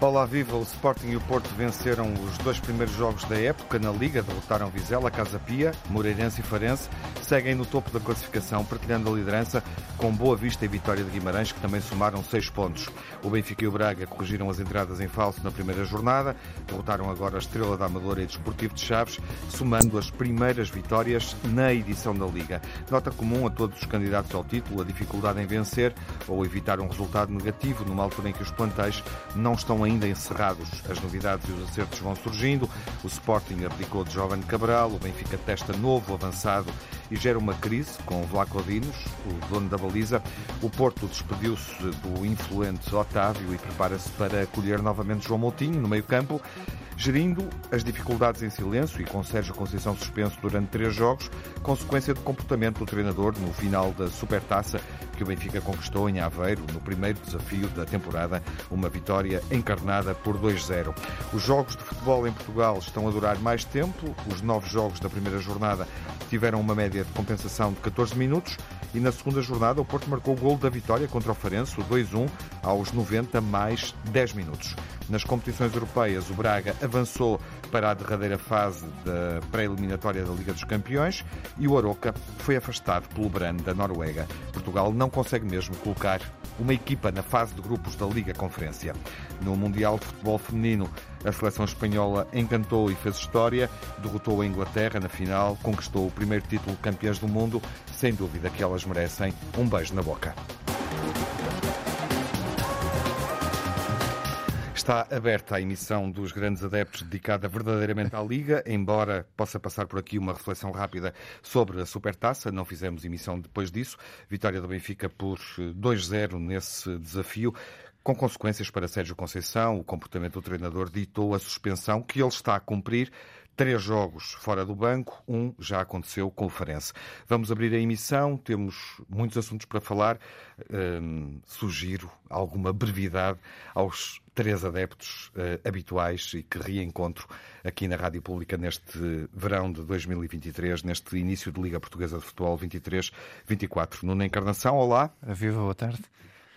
Olá, viva! O Sporting e o Porto venceram os dois primeiros jogos da época na Liga, derrotaram Vizela, Casa Pia, Moreirense e Farense, seguem no topo da classificação, partilhando a liderança com Boa Vista e Vitória de Guimarães, que também somaram seis pontos. O Benfica e o Braga corrigiram as entradas em falso na primeira jornada, derrotaram agora a Estrela da Amadora e Desportivo de Chaves, somando as primeiras vitórias na edição da Liga. Nota comum a todos os candidatos ao título, a dificuldade em vencer ou evitar um resultado negativo numa altura em que os plantéis não estão ainda encerrados. As novidades e os acertos vão surgindo. O Sporting abdicou de Jovem Cabral, o Benfica testa novo avançado e gera uma crise com Vlaco Dinos, o dono da baliza. O Porto despediu-se do influente Otávio e prepara-se para acolher novamente João Moutinho no meio-campo gerindo as dificuldades em silêncio e com Sérgio Conceição suspenso durante três jogos, consequência do comportamento do treinador no final da Supertaça que o Benfica conquistou em Aveiro no primeiro desafio da temporada, uma vitória encarnada por 2-0. Os jogos de futebol em Portugal estão a durar mais tempo. Os nove jogos da primeira jornada tiveram uma média de compensação de 14 minutos e na segunda jornada o Porto marcou o gol da vitória contra o Farense, o 2-1, aos 90 mais 10 minutos. Nas competições europeias, o Braga avançou para a derradeira fase da pré-eliminatória da Liga dos Campeões e o Aroca foi afastado pelo Bran da Noruega. Portugal não consegue mesmo colocar uma equipa na fase de grupos da Liga Conferência. No Mundial de Futebol Feminino, a seleção espanhola encantou e fez história, derrotou a Inglaterra na final, conquistou o primeiro título de campeãs do mundo. Sem dúvida que elas merecem um beijo na boca. Está aberta a emissão dos grandes adeptos dedicada verdadeiramente à Liga, embora possa passar por aqui uma reflexão rápida sobre a Supertaça. Não fizemos emissão depois disso. Vitória do Benfica por 2-0 nesse desafio. Com consequências para Sérgio Conceição, o comportamento do treinador ditou a suspensão que ele está a cumprir três jogos fora do banco, um já aconteceu com o Farense. Vamos abrir a emissão, temos muitos assuntos para falar. Hum, sugiro alguma brevidade aos três adeptos uh, habituais e que reencontro aqui na Rádio Pública neste verão de 2023, neste início de Liga Portuguesa de Futebol 23-24. Nuna Encarnação, olá. Viva, boa tarde.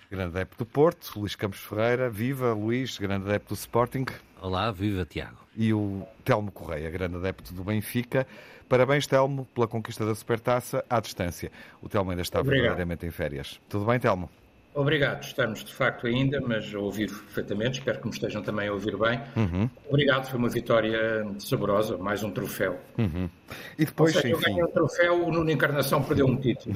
Grande adepto do Porto, Luís Campos Ferreira, viva Luís, grande adepto do Sporting. Olá, viva Tiago. E o Telmo Correia, grande adepto do Benfica. Parabéns, Telmo, pela conquista da Supertaça à distância. O Telmo ainda está Obrigado. verdadeiramente em férias. Tudo bem, Telmo? Obrigado, estamos de facto ainda, mas a ouvir perfeitamente, espero que me estejam também a ouvir bem. Uhum. Obrigado, foi uma vitória saborosa, mais um troféu. Uhum. E depois, seja, enfim... eu ganhei um troféu, o Nuno Encarnação perdeu um título.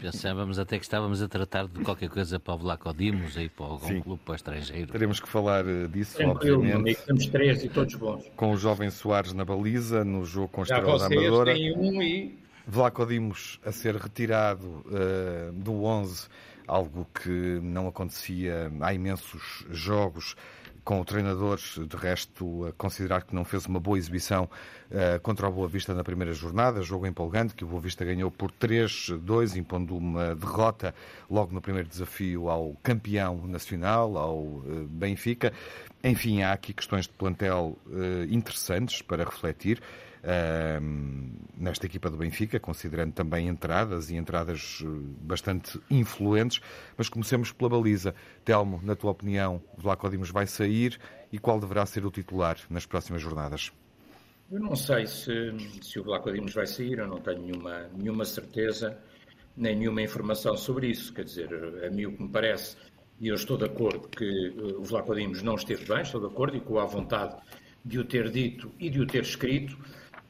Pensávamos até que estávamos a tratar de qualquer coisa para o Vlacodimos e para algum Sim. clube para o estrangeiro. Teremos que falar eh, disso, Tranquilo, obviamente. Amigo, temos três e todos bons. Com o jovem Soares na baliza, no jogo com a Estrela da Amadora. Têm um e... Vlacodimos a ser retirado uh, do 11 algo que não acontecia há imensos jogos com o treinador, de resto, a considerar que não fez uma boa exibição uh, contra o Boa Vista na primeira jornada, jogo empolgante, que o Boa Vista ganhou por 3-2, impondo uma derrota logo no primeiro desafio ao campeão nacional, ao uh, Benfica. Enfim, há aqui questões de plantel uh, interessantes para refletir nesta equipa do Benfica, considerando também entradas e entradas eh, bastante influentes. Mas comecemos pela baliza. Telmo, na tua opinião, Vlaco Dimos vai sair e qual deverá ser o titular nas próximas jornadas? Eu não sei se, se o Vlaco Dimos vai sair, eu não tenho nenhuma, nenhuma certeza, nem nenhuma informação sobre isso. Quer dizer, a mim o que me parece, e eu estou de acordo que eh, o Vlaco Dimos não esteve bem, estou de acordo e com a vontade de o ter dito e de o ter escrito,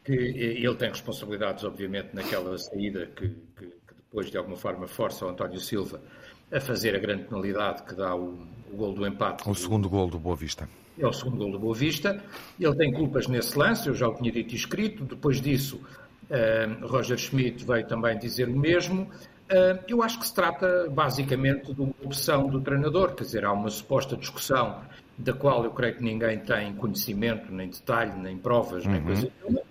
que ele tem responsabilidades, obviamente, naquela saída que, que, que, depois, de alguma forma, força o António Silva a fazer a grande penalidade que dá o, o gol do empate. O segundo gol do Boa Vista. É o segundo gol do Boa Vista. Ele tem culpas nesse lance, eu já o tinha dito e escrito. Depois disso, uh, Roger Schmidt veio também dizer o mesmo. Uh, eu acho que se trata basicamente de uma opção do treinador, quer dizer, há uma suposta discussão da qual eu creio que ninguém tem conhecimento, nem detalhe, nem provas, uhum. nem coisa nenhuma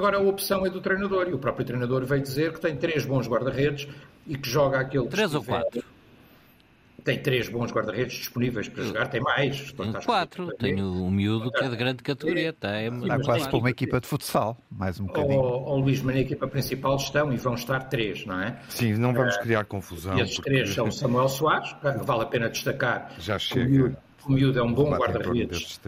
Agora a opção é do treinador e o próprio treinador veio dizer que tem três bons guarda-redes e que joga aquele. Três ou quatro? tem três bons guarda-redes disponíveis para jogar, tem mais. Tem quatro, tenho um miúdo que é de grande categoria. Tem, Está quase para uma equipa de futsal, mais um bocadinho. Ou, Luís, mas na equipa principal estão e vão estar três, não é? Sim, não vamos criar confusão. E esses porque... três são Samuel Soares, vale a pena destacar. Já chega. O miúdo é um bom guarda-redes.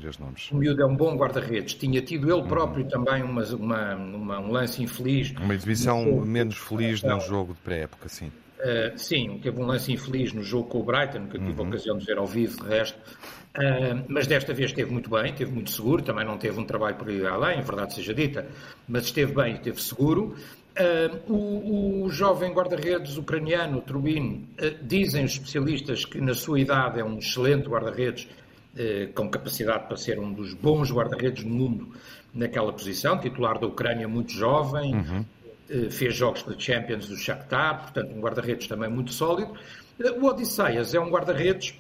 O miúdo é um bom guarda-redes. Tinha tido ele próprio uhum. também uma, uma, uma, um lance infeliz. Uma exibição menos feliz num jogo de pré-época, sim. Uh, sim, teve um lance infeliz no jogo com o Brighton, que eu tive uhum. a ocasião de ver ao vivo, de resto. Uh, mas desta vez esteve muito bem, esteve muito seguro, também não teve um trabalho por ir além, verdade seja dita, mas esteve bem e esteve seguro. Uh, o, o, jovem guarda-redes ucraniano, Trubin, dizem os especialistas que na sua idade é um excelente guarda-redes, com capacidade para ser um dos bons guarda-redes do mundo naquela posição, titular da Ucrânia muito jovem, uhum eh, fez jogos de Champions do Shakhtar, portanto um guarda-redes também muito sólido. O Odisseias é um guarda-redes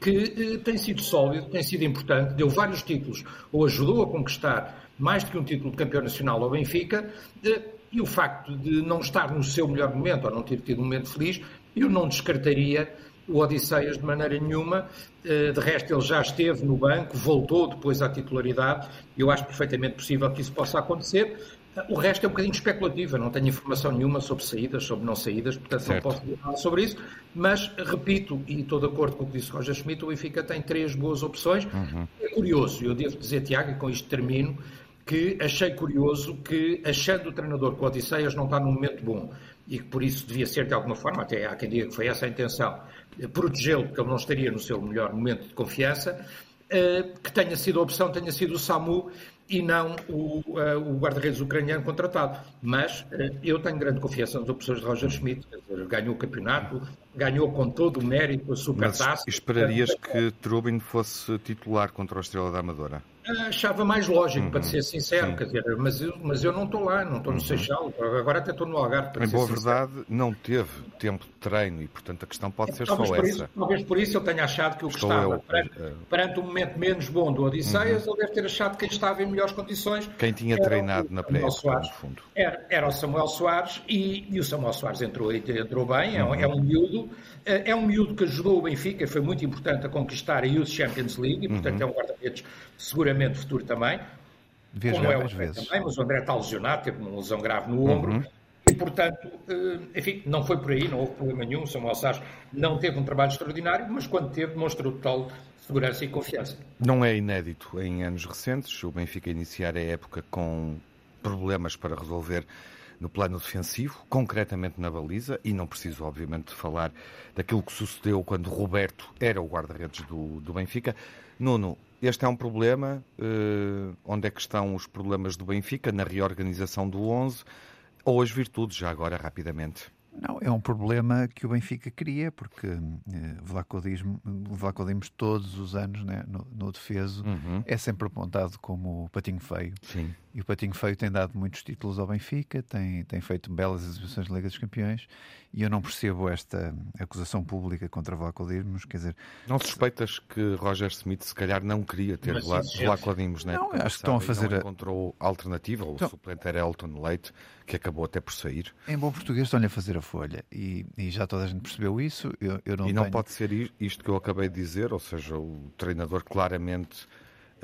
que tem sido sólido, tem sido importante, deu vários títulos, ou ajudou a conquistar mais do que um título de campeão nacional ao Benfica, e o facto de não estar no seu melhor momento, ou não ter tido um momento feliz, eu não descartaria o Odisseias de maneira nenhuma. De resto, ele já esteve no banco, voltou depois à titularidade. Eu acho perfeitamente possível que isso possa acontecer. O resto é um bocadinho especulativo, eu não tenho informação nenhuma sobre saídas, sobre não saídas, portanto certo. não posso dizer nada sobre isso, mas repito, e estou de acordo com o que disse Roger Schmidt, o Benfica tem três boas opções. Uhum. É curioso, eu devo dizer, Tiago, e com isto termino, que achei curioso que, achando o treinador que o Odisseias não está num momento bom e que por isso devia ser de alguma forma, até há quem diga que foi essa a intenção, protegê-lo, porque ele não estaria no seu melhor momento de confiança, eh, que tenha sido a opção, tenha sido o SAMU e não o, uh, o guarda-redes ucraniano contratado. Mas eu tenho grande confiança nas opções de Roger Schmidt. Ganhou o campeonato, ganhou com todo o mérito a supertaça. Mas esperarias que Trubin fosse titular contra o Estrela da Amadora? achava mais lógico, uhum. para ser sincero, quer dizer, mas eu, mas eu não estou lá, não estou no uhum. Seixal, agora até estou no Algarve. em boa verdade, não teve tempo de treino e, portanto, a questão pode ser talvez só essa. Isso, talvez por isso eu tenha achado que o que Estou estava, eu, perante, uh... perante um momento menos bom do Odisseias, uhum. ele deve ter achado que quem estava em melhores condições. Quem tinha treinado na pré no fundo. Era, era o Samuel Soares e, e o Samuel Soares entrou, entrou bem, é, um, é um miúdo, é, é um miúdo que ajudou o Benfica, foi muito importante a conquistar a Youth Champions League e, portanto, uhum. é um guarda-redes seguramente futuro também. Vejo como é o André vezes. também, mas o André está lesionado, teve uma lesão grave no ombro. Uhum. E, portanto, eh, enfim, não foi por aí, não houve problema nenhum. O Samuel Sás não teve um trabalho extraordinário, mas quando teve, demonstrou total segurança e confiança. Não é inédito em anos recentes o Benfica iniciar a época com problemas para resolver no plano defensivo, concretamente na baliza, e não preciso, obviamente, falar daquilo que sucedeu quando Roberto era o guarda-redes do, do Benfica. Nuno, este é um problema. Uh, onde é que estão os problemas do Benfica na reorganização do 11 ou as virtudes, já agora, rapidamente? Não, é um problema que o Benfica cria, porque eh, Vlaco Dimos todos os anos né, no, no defeso uhum. é sempre apontado como o patinho feio. Sim. E o patinho feio tem dado muitos títulos ao Benfica, tem, tem feito belas exibições de Liga dos Campeões e eu não percebo esta acusação pública contra Vlaco Dimos, quer dizer... Não suspeitas que Roger Smith se calhar não queria ter Vlaco Dimos, né? Não, acho que estão a fazer... Não encontrou alternativa, o então, suplente era Elton Leite, que acabou até por sair. Em bom português estão-lhe a fazer a folha e, e, já toda a gente percebeu isso. Eu, eu não e não tenho... pode ser isto que eu acabei de dizer, ou seja, o treinador claramente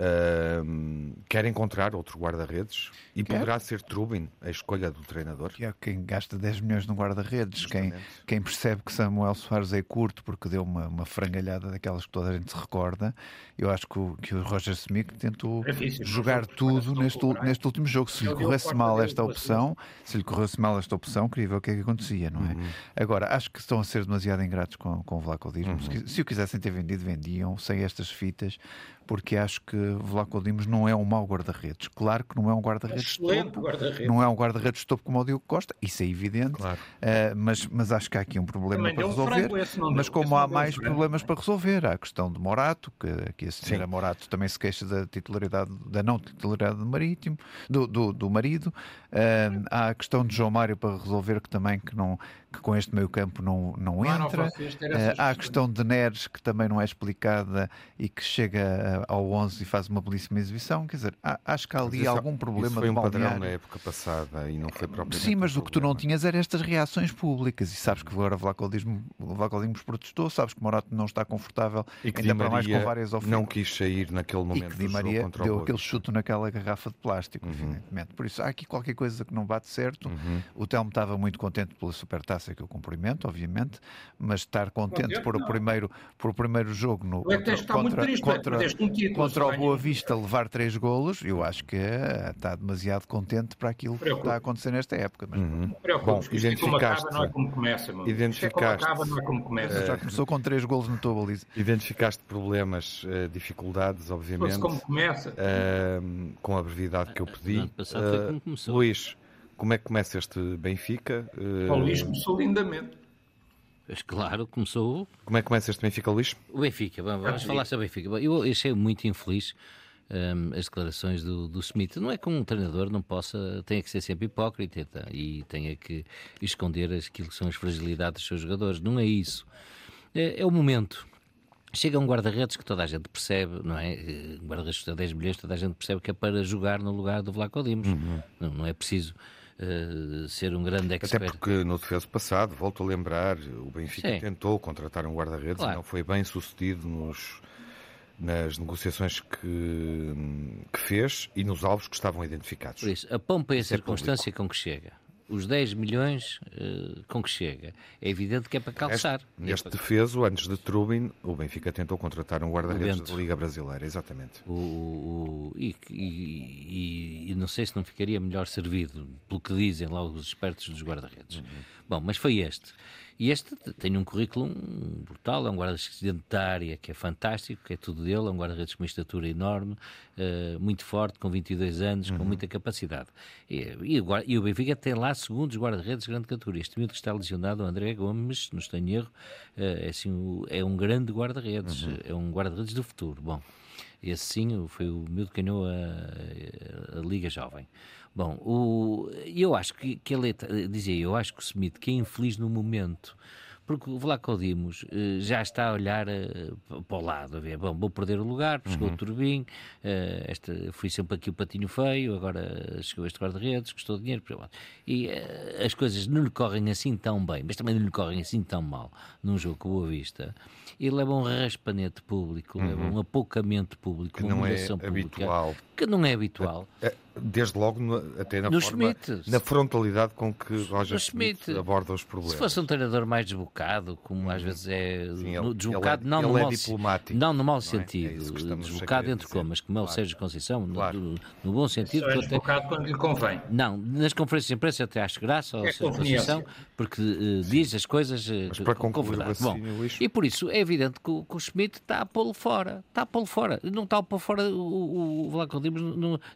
Uh, quer encontrar outro guarda-redes e quer. poderá ser Trubin a escolha do treinador. Que é quem gasta 10 milhões no guarda-redes, quem, quem percebe que Samuel Soares é curto porque deu uma, uma frangalhada daquelas que toda a gente se recorda. Eu acho que o, que o Roger Smith tentou é jogar tudo neste, neste último jogo. Se lhe corresse mal esta opção, se lhe corresse mal esta opção, queria ver o que é que acontecia, não é? Uhum. Agora, acho que estão a ser demasiado ingratos com, com o Vlaco Uhum. Se, se o quisessem ter vendido, vendiam, sem estas fitas porque acho que Vlaco Dimos não é um mau guarda-redes. Claro que não é um guarda-redes topo, guarda não é um guarda-redes topo como o Diogo Costa, isso é evidente, claro. uh, mas, mas acho que há aqui um problema Também para resolver. Mas como há mais problemas para resolver, há a questão de Morato, que aqui a senhora Sim. Morato também se queixa da titularidade, da não titularidade do marítimo, do, do, do marido, uh, há a questão de João Mário para resolver que também que não que com este meio campo não, não entra. Não, há a questão de Neres, que também não é explicada e que chega ao 11 e faz uma belíssima exibição. Quer dizer, acho que há ali algum problema isso foi um padrão na época passada e não foi propriamente Sim, mas um o que tu não tinhas era estas reações públicas e sabes que agora Vlaco Dimos protestou, sabes que Morato não está confortável, e que ainda para mais com várias ofertas. não quis sair naquele momento e que Di Maria deu aquele chute naquela garrafa de plástico, uhum. evidentemente. Por isso, há aqui qualquer coisa que não bate certo. Uhum. O Telmo estava muito contente pela supertaça que eu cumprimento, obviamente, mas estar contente por o primeiro, por o primeiro jogo no, contra, contra, triste, contra, um título, contra o Boa Vista levar três golos, eu acho que é, está demasiado contente para aquilo que está a acontecer nesta época. Mas... Uhum. Bom, identificaste... Não é como começa, mano. Identificaste... É acaba, não é como começa. Já começou com três golos no tua baliza. Identificaste problemas, uh, dificuldades, obviamente. como começa. Uh, com a brevidade que eu pedi. Uh, Luís, como é que começa este Benfica? O Luís começou lindamente. Mas claro, começou. Como é que começa este Benfica, Luís? O Benfica, vamos, vamos falar sobre o Benfica. Eu achei muito infeliz um, as declarações do, do Smith. Não é que um treinador não possa, tenha que ser sempre hipócrita e tenha que esconder aquilo que são as fragilidades dos seus jogadores. Não é isso. É, é o momento. Chega um guarda-redes que toda a gente percebe, não é? Um guarda-redes que custa 10 milhões, toda a gente percebe que é para jogar no lugar do Vlaco Dimos. Uhum. Não, não é preciso Uh, ser um grande expert. Até porque no defeso passado, volto a lembrar, o Benfica Sim. tentou contratar um guarda-redes claro. e não foi bem sucedido nos, nas negociações que, que fez e nos alvos que estavam identificados. Por isso, a pompa e a é circunstância é com que chega os 10 milhões uh, com que chega. É evidente que é para calçar. Este, este é para... defeso, antes de Trubin, o Benfica tentou contratar um guarda-redes da Liga Brasileira, exatamente. O, o e, e, e, não sei se não ficaria melhor servido, pelo que dizem lá os expertos dos guarda-redes. Uhum. Bom, mas foi este. E este tem um currículo brutal, é um guarda-redes da área que é fantástico, que é tudo dele, é um guarda-redes com uma estatura enorme, uh, muito forte, com 22 anos, uhum. com muita capacidade. E, e, e, o Benfica tem lá segundos guarda-redes de grande categoria. Este miúdo que está lesionado, o André Gomes, não estou em erro, uh, é, assim, é um grande guarda-redes, uhum. é um guarda-redes do futuro. Bom, esse sim foi o miúdo que ganhou a, a Liga Jovem. Bom, o, eu acho que, que ele dizia, eu acho que o Smith, que é infeliz no momento, porque o Vlaco Dimos uh, já está a olhar uh, para o lado, a ver, bom, vou perder o lugar, chegou uhum. o Turbin, uh, esta, fui sempre aqui o patinho feio, agora chegou este guarda-redes, custou dinheiro, e as coisas não lhe correm assim tão bem, mas também não lhe correm assim tão mal num jogo com Boa Vista, e leva um raspanete público, uhum. leva um apocamento público, que uma não é pública, habitual. que não é habitual. É, é desde logo até na, forma, na frontalidade com que Roger Schmidt, Schmidt aborda os problemas. Se fosse um treinador mais desbocado, como às vezes é Sim, ele, desbocado, ele é, não, ele no é mau, diplomático, não no mau é? sentido, é desbocado entre comas, como é o Sérgio Conceição, claro. no, no, bom sentido. Só é desbocado quando lhe convém. Não, nas conferências de imprensa até acho graça ao é Sérgio Conceição, porque uh, diz as coisas uh, com, com verdade. Bom, e por isso é evidente que o, que o Schmidt está a pô-lo fora, está a pô-lo fora, não está a pôr fora o, o, o Vlaco Dimos,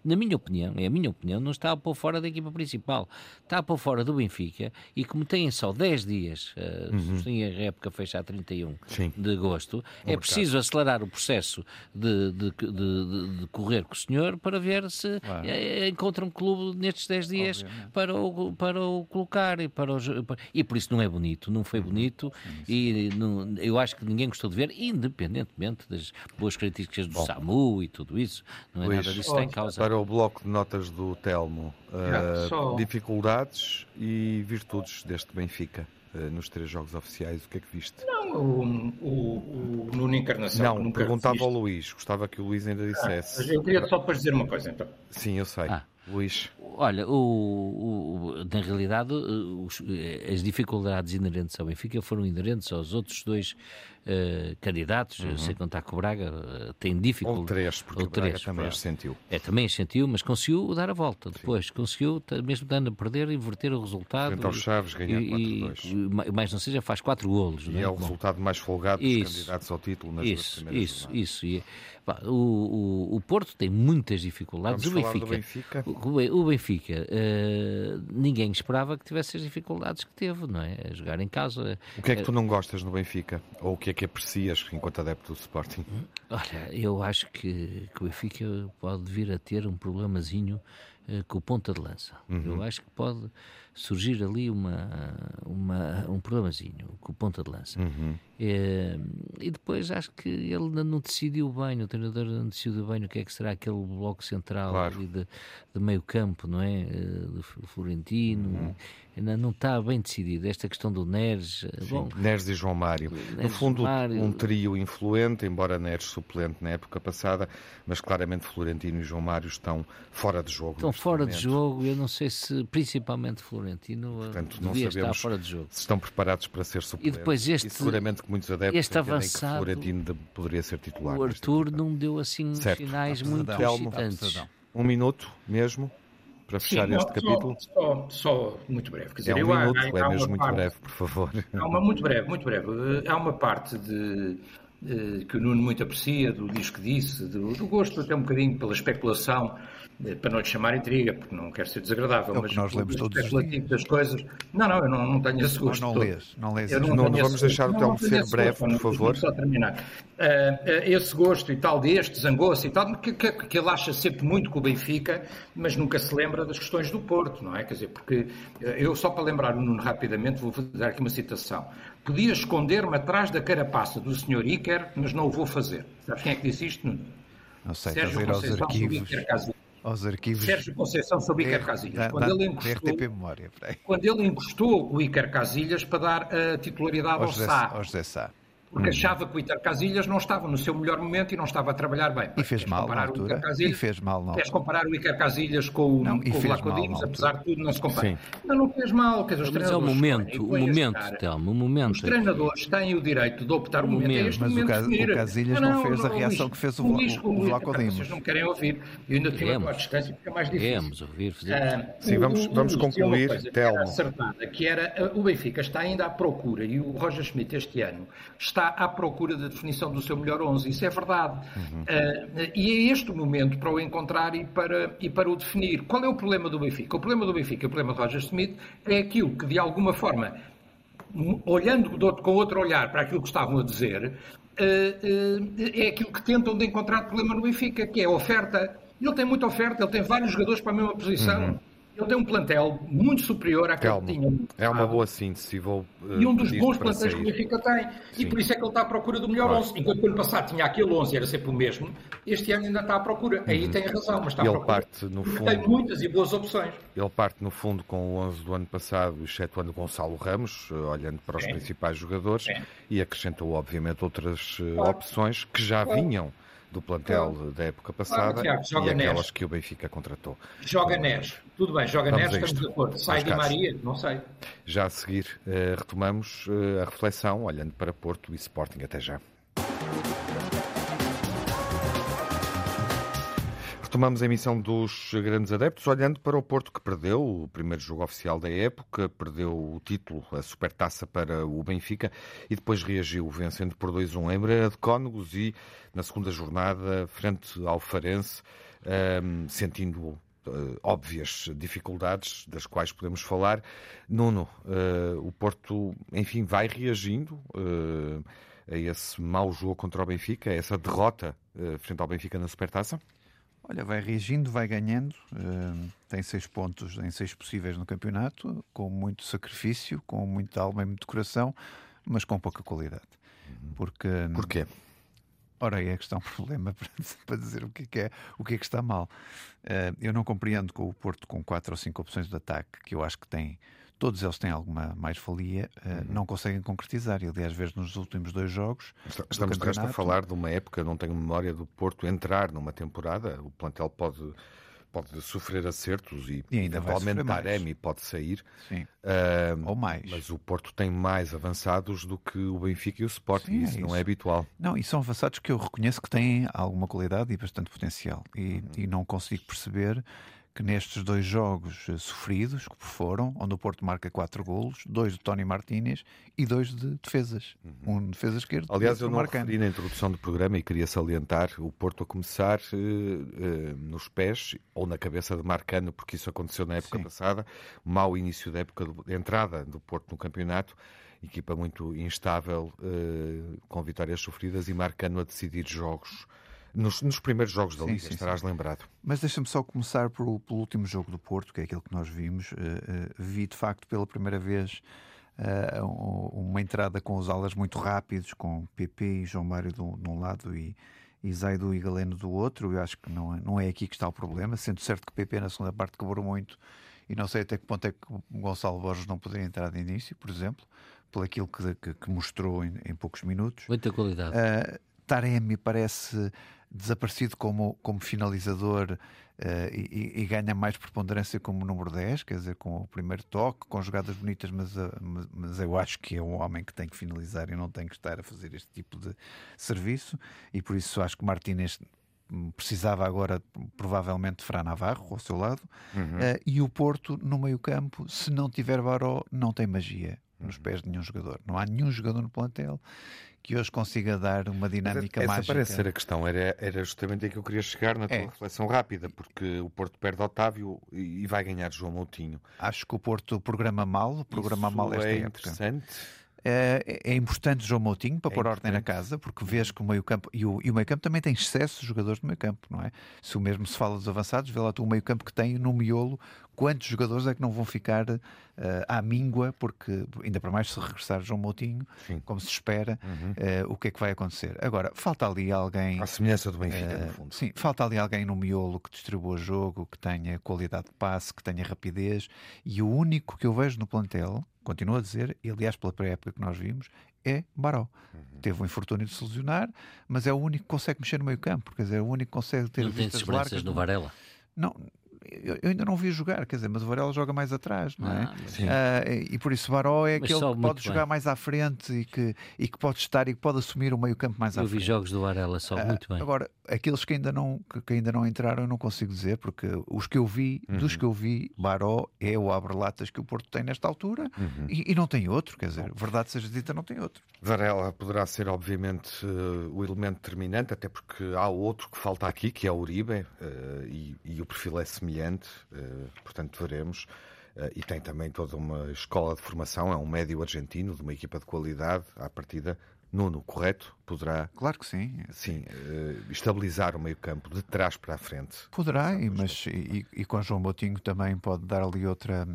na minha opinião, é a minha opinião, não está a pôr fora da equipa principal, está a pôr fora do Benfica e como têm só 10 dias, uh, uhum. a época fecha a 31 Sim. de agosto, é mercado. preciso acelerar o processo de, de, de, de, correr com o senhor para ver se claro. encontra um clube nestes 10 dias para o, para o colocar e, para o, e por isso não é bonito, não foi uhum. bonito e não, eu acho que ninguém gostou de ver, independentemente das boas críticas do Bom. SAMU e tudo isso, não é nada disso que está em causa. Para o bloco de notas do Telmo, uh, só... dificuldades e virtudes deste Benfica uh, nos três jogos oficiais, o que é que viste? Não, o, o, o Nuno Encarnação. Não, perguntava ao Luís, gostava que o Luís ainda dissesse. Ah, eu queria só para dizer uma coisa então. Sim, eu sei. Ah. Luís. Olha, o, o, na realidade, os, as dificuldades inerentes ao Benfica foram inerentes aos outros dois uh, candidatos, uhum. sem contar que o Braga uh, tem dificuldade. Ou três, porque ou três, também as sentiu. É, também as sentiu, mas conseguiu dar a volta depois. Sim. Conseguiu, mesmo dando a perder, inverter o resultado. Frente aos Chaves, ganhar 4-2. Mais não seja, faz quatro golos. E é, é o Bom, resultado mais folgado dos isso, candidatos ao título nas isso, duas Isso, isso. E, pá, o, o, o, Porto tem muitas dificuldades. Vamos o Benfica, Benfica. O, o Benfica, uh, ninguém esperava que tivesse as dificuldades que teve, não é? A jogar em casa. O que é que tu não gostas no Benfica? Ou o que é que aprecias enquanto adepto do Sporting? Olha, eu acho que, que o Benfica pode vir a ter um problemazinho com o ponta de lança. Uhum. Eu acho que pode surgir ali uma, uma, um problemazinho com o ponta de lança. Uhum. É, e depois acho que ele não decidiu bem, o treinador não decidiu bem o que é que será aquele bloco central claro. de, de, meio campo, não é? Do Florentino. Uhum ainda não está bem decidido. Esta questão do Neres. Eh, Sim, bom, Neres e João Mário. Neres no fundo, Mário... um trio influente, embora Neres suplente na época passada, mas claramente Florentino e João Mário estão fora de jogo. Estão fora de jogo, eu não sei se, principalmente Florentino, eh, Portanto, não devia estar fora de jogo. Se estão preparados para ser suplentes. E depois este. E seguramente que muitos adeptos este avançado, que Florentino poderia ser titular. O Arthur não deu assim certo. sinais muito excitantes. Um minuto mesmo para fechar Sim, este capítulo? Só, só, muito breve. Quer dizer, é um eu, minuto, há, há é mesmo muito parte, breve, por favor. Há uma, muito breve, muito breve. Há uma parte de, de que o Nuno muito aprecia, do disco que disse, do, do gosto até um bocadinho pela especulação eh, para não lhe chamar intriga, porque não quero ser desagradável, é mas nós lemos todos os das coisas. Não, não, eu não, não tenho esse gosto. Não, não lês, não lês. Não, não, vamos deixar o Telmo ser breve, por favor. Só terminar. Uh, esse gosto e tal deste, zangou-se e tal, que, que, que, ele acha sempre muito com o Benfica, mas nunca se lembra das questões do Porto, não é? Quer dizer, porque eu só para lembrar o Nuno rapidamente, vou dar aqui uma citação. Podia esconder-me atrás da carapaça do Sr. Iker, mas não o vou fazer. Sabes quem é que disse isto, Nuno? Não sei, Sérgio estás a ir aos arquivos. Sérgio Conceição sobre Iker Casilhas. quando, ele encostou, memória, quando ele encostou o Iker Casilhas para dar a titularidade ao, ao Sá. Ao José Sá porque uhum. achava que o Iter Casilhas não estava no seu melhor momento e não estava a trabalhar bem. E fez mal na altura. Casilhas, e fez mal, não. Queres comparar o Iker Casilhas com, não, com o Vlaco Dimos, apesar de tudo não se compara. Sim. Não, não fez mal. Quer dizer, mas é o momento, o momento, Telmo, o momento. Os treinadores têm o direito de optar o momento. É mas momento o, Casilhas não, não, fez a reação que fez o, o, Dimos. Vocês não querem ouvir. Eu ainda estou à distância porque é mais difícil. Queremos ouvir. Ah, Sim, vamos, vamos concluir, Telmo. acertada, que era o Benfica está ainda à procura e o Roger Schmidt este ano está à procura da definição do seu melhor 11. Isso é verdade. Uhum. Uh, e é este o momento para o encontrar e para, e para o definir. Qual é o problema do Benfica? O problema do Benfica, o problema de Roger Smith, é aquilo que, de alguma forma, olhando com outro olhar para aquilo que estavam a dizer, uh, uh, é aquilo que tentam de encontrar problema no Benfica, que é a oferta. Ele tem muita oferta, ele tem vários jogadores para a mesma posição. Uhum. Ele tem um plantel muito superior àquele Calma. que tinha. É uma boa síntese. Vou, uh, e um dos bons plantéis que o Benfica tem. Sim. E por isso é que ele está à procura do melhor claro. 11. Enquanto o ano passado tinha aquele 11 era sempre o mesmo, este ano ainda está à procura. Uhum. Aí tem razão, mas está ele à procura. Parte, no fundo, tem muitas e boas opções. Ele parte, no fundo, com o 11 do ano passado, excetuando Gonçalo Ramos, eh, olhando para os é. principais jogadores, é. e acrescentou, obviamente, outras eh, claro. opções que já claro. vinham do plantel claro. da época passada claro, Tiago, e aquelas Neres. que o Benfica contratou. Joga Neres. Tudo bem, joga Neres, estamos de acordo. Sai de Maria, não sei. Já a seguir uh, retomamos uh, a reflexão, olhando para Porto e Sporting. Até já. Retomamos a emissão dos grandes adeptos, olhando para o Porto que perdeu o primeiro jogo oficial da época, perdeu o título, a supertaça para o Benfica e depois reagiu vencendo por 2-1 em Breira de Cónegos e na segunda jornada, frente ao Farense, um, sentindo uh, óbvias dificuldades das quais podemos falar. Nuno, uh, o Porto, enfim, vai reagindo uh, a esse mau jogo contra o Benfica, a essa derrota frente ao Benfica na Supertaça? Olha, vai reagindo, vai ganhando, uh, tem seis pontos em seis possíveis no campeonato, com muito sacrifício, com muita alma e muito coração, mas com pouca qualidade. Uhum. Porque. Porquê? Ora, aí é que está um problema para, para dizer o que é que, é, o que, é que está mal. Uh, eu não compreendo com o Porto com quatro ou cinco opções de ataque, que eu acho que tem todos eles têm alguma mais-valia, uh, não conseguem concretizar. E, aliás, vezes nos últimos dois jogos. Estamos, de resto, a falar de uma época, não tenho memória do Porto entrar numa temporada, o plantel pode. Pode sofrer acertos e, e ainda eventualmente Taremi pode sair. Sim. Uh, Ou mais. Mas o Porto tem mais avançados do que o Benfica e o Sporting. Sim, isso, é isso, não é habitual. Não, e são avançados que eu reconheço que têm alguma qualidade e bastante potencial. E, uhum. e não consigo perceber que nestes dois jogos eh, sofridos, que foram, onde o Porto marca quatro golos, dois de Tony Martínez e dois de defesas. Uhum. Um de defesa esquerda. Aliás, eu não marcando. referi na introdução do programa e queria salientar o Porto a começar uh, uh, nos pés ou na cabeça de Marcano, porque isso aconteceu na época Sim. passada. Mau início da época de entrada do Porto no campeonato equipa muito instável, com vitórias sofridas e Marcano a decidir jogos nos, nos primeiros jogos da sim, Liga, sim, estarás sim. lembrado. Mas deixa-me só começar pelo, pelo, último jogo do Porto, que é aquilo que nós vimos. Uh, uh, vi de facto pela primeira vez uh, uma entrada com os alas muito rápidos, com PP e João Mário de um, de um lado e, e Zaidu e Galeno do outro. Eu acho que não é, não é aqui que está o problema, sendo certo que PP na segunda parte quebrou muito e não sei até que ponto é que o Gonçalo Borges não poderia entrar de início, por exemplo, por aquilo que, que, que mostrou em, em, poucos minutos. Muita qualidade. Uh, Taremi parece desaparecido como, como finalizador uh, e, e, ganha mais preponderância como número 10, quer dizer, com o primeiro toque, com jogadas bonitas, mas, uh, mas, mas, eu acho que é um homem que tem que finalizar e não tem que estar a fazer este tipo de serviço, e por isso acho que Martínez precisava agora provavelmente de Fra Navarro ao seu lado uhum. uh, e o Porto no meio campo se não tiver Baró não tem magia nos uhum. pés de nenhum jogador não há nenhum jogador no plantel que hoje consiga dar uma dinâmica Essa mágica. Essa parece ser a questão, era, era justamente aí que eu queria chegar na tua é. reflexão rápida, porque o Porto perde Otávio e vai ganhar João Moutinho. Acho que o Porto programa mal, programa Isso mal esta é época. interessante. É, é importante João Moutinho para é pôr ordem na casa, porque vês que o meio-campo e o, e o meio-campo também tem excesso de jogadores no meio-campo, não é? Se o mesmo se fala dos avançados, vê lá tu o meio-campo que tem no miolo, quantos jogadores é que não vão ficar uh, à míngua, porque ainda para mais se regressar João Moutinho, Sim. como se espera, uhum. uh, o que é que vai acontecer? Agora, falta ali alguém. A semelhança do Benfica, uh, no fundo. Sim, falta ali alguém no miolo que distribua o jogo, que tenha qualidade de passe, que tenha rapidez, e o único que eu vejo no plantel continuo a dizer, e aliás pela pré-época que nós vimos, é Baró. Uhum. Teve o um infortúnio de se lesionar, mas é o único que consegue mexer no meio campo, quer dizer, é o único que consegue ter não vistas largas. no Varela? Não, eu, eu, ainda não vi jogar, quer dizer, mas o Varela joga mais atrás, não é? Ah, uh, e por isso o Baró é mas aquele que pode jogar bem. mais à frente e que, e que pode estar e que pode assumir o meio-campo mais eu à frente. Eu vi jogos do Varela só uh, muito bem. Agora, aqueles que ainda não, que, que, ainda não entraram, eu não consigo dizer, porque os que eu vi, uhum. dos que eu vi, Baró é o abre-latas que o Porto tem nesta altura uhum. e, e, não tem outro, quer dizer, verdade seja dita, não tem outro. Varela poderá ser, obviamente, uh, o elemento determinante, até porque há outro que falta aqui, que é o Uribe, e, e, o perfil é semelhante portanto veremos. Uh, e tem também toda uma escola de formação, é um médio argentino de uma equipa de qualidade, à partida. Nuno, correto? Poderá. Claro que sim. Sim, uh, estabilizar o meio-campo de trás para a frente. Poderá, mas e, e, com João Botinho também pode dar ali outra,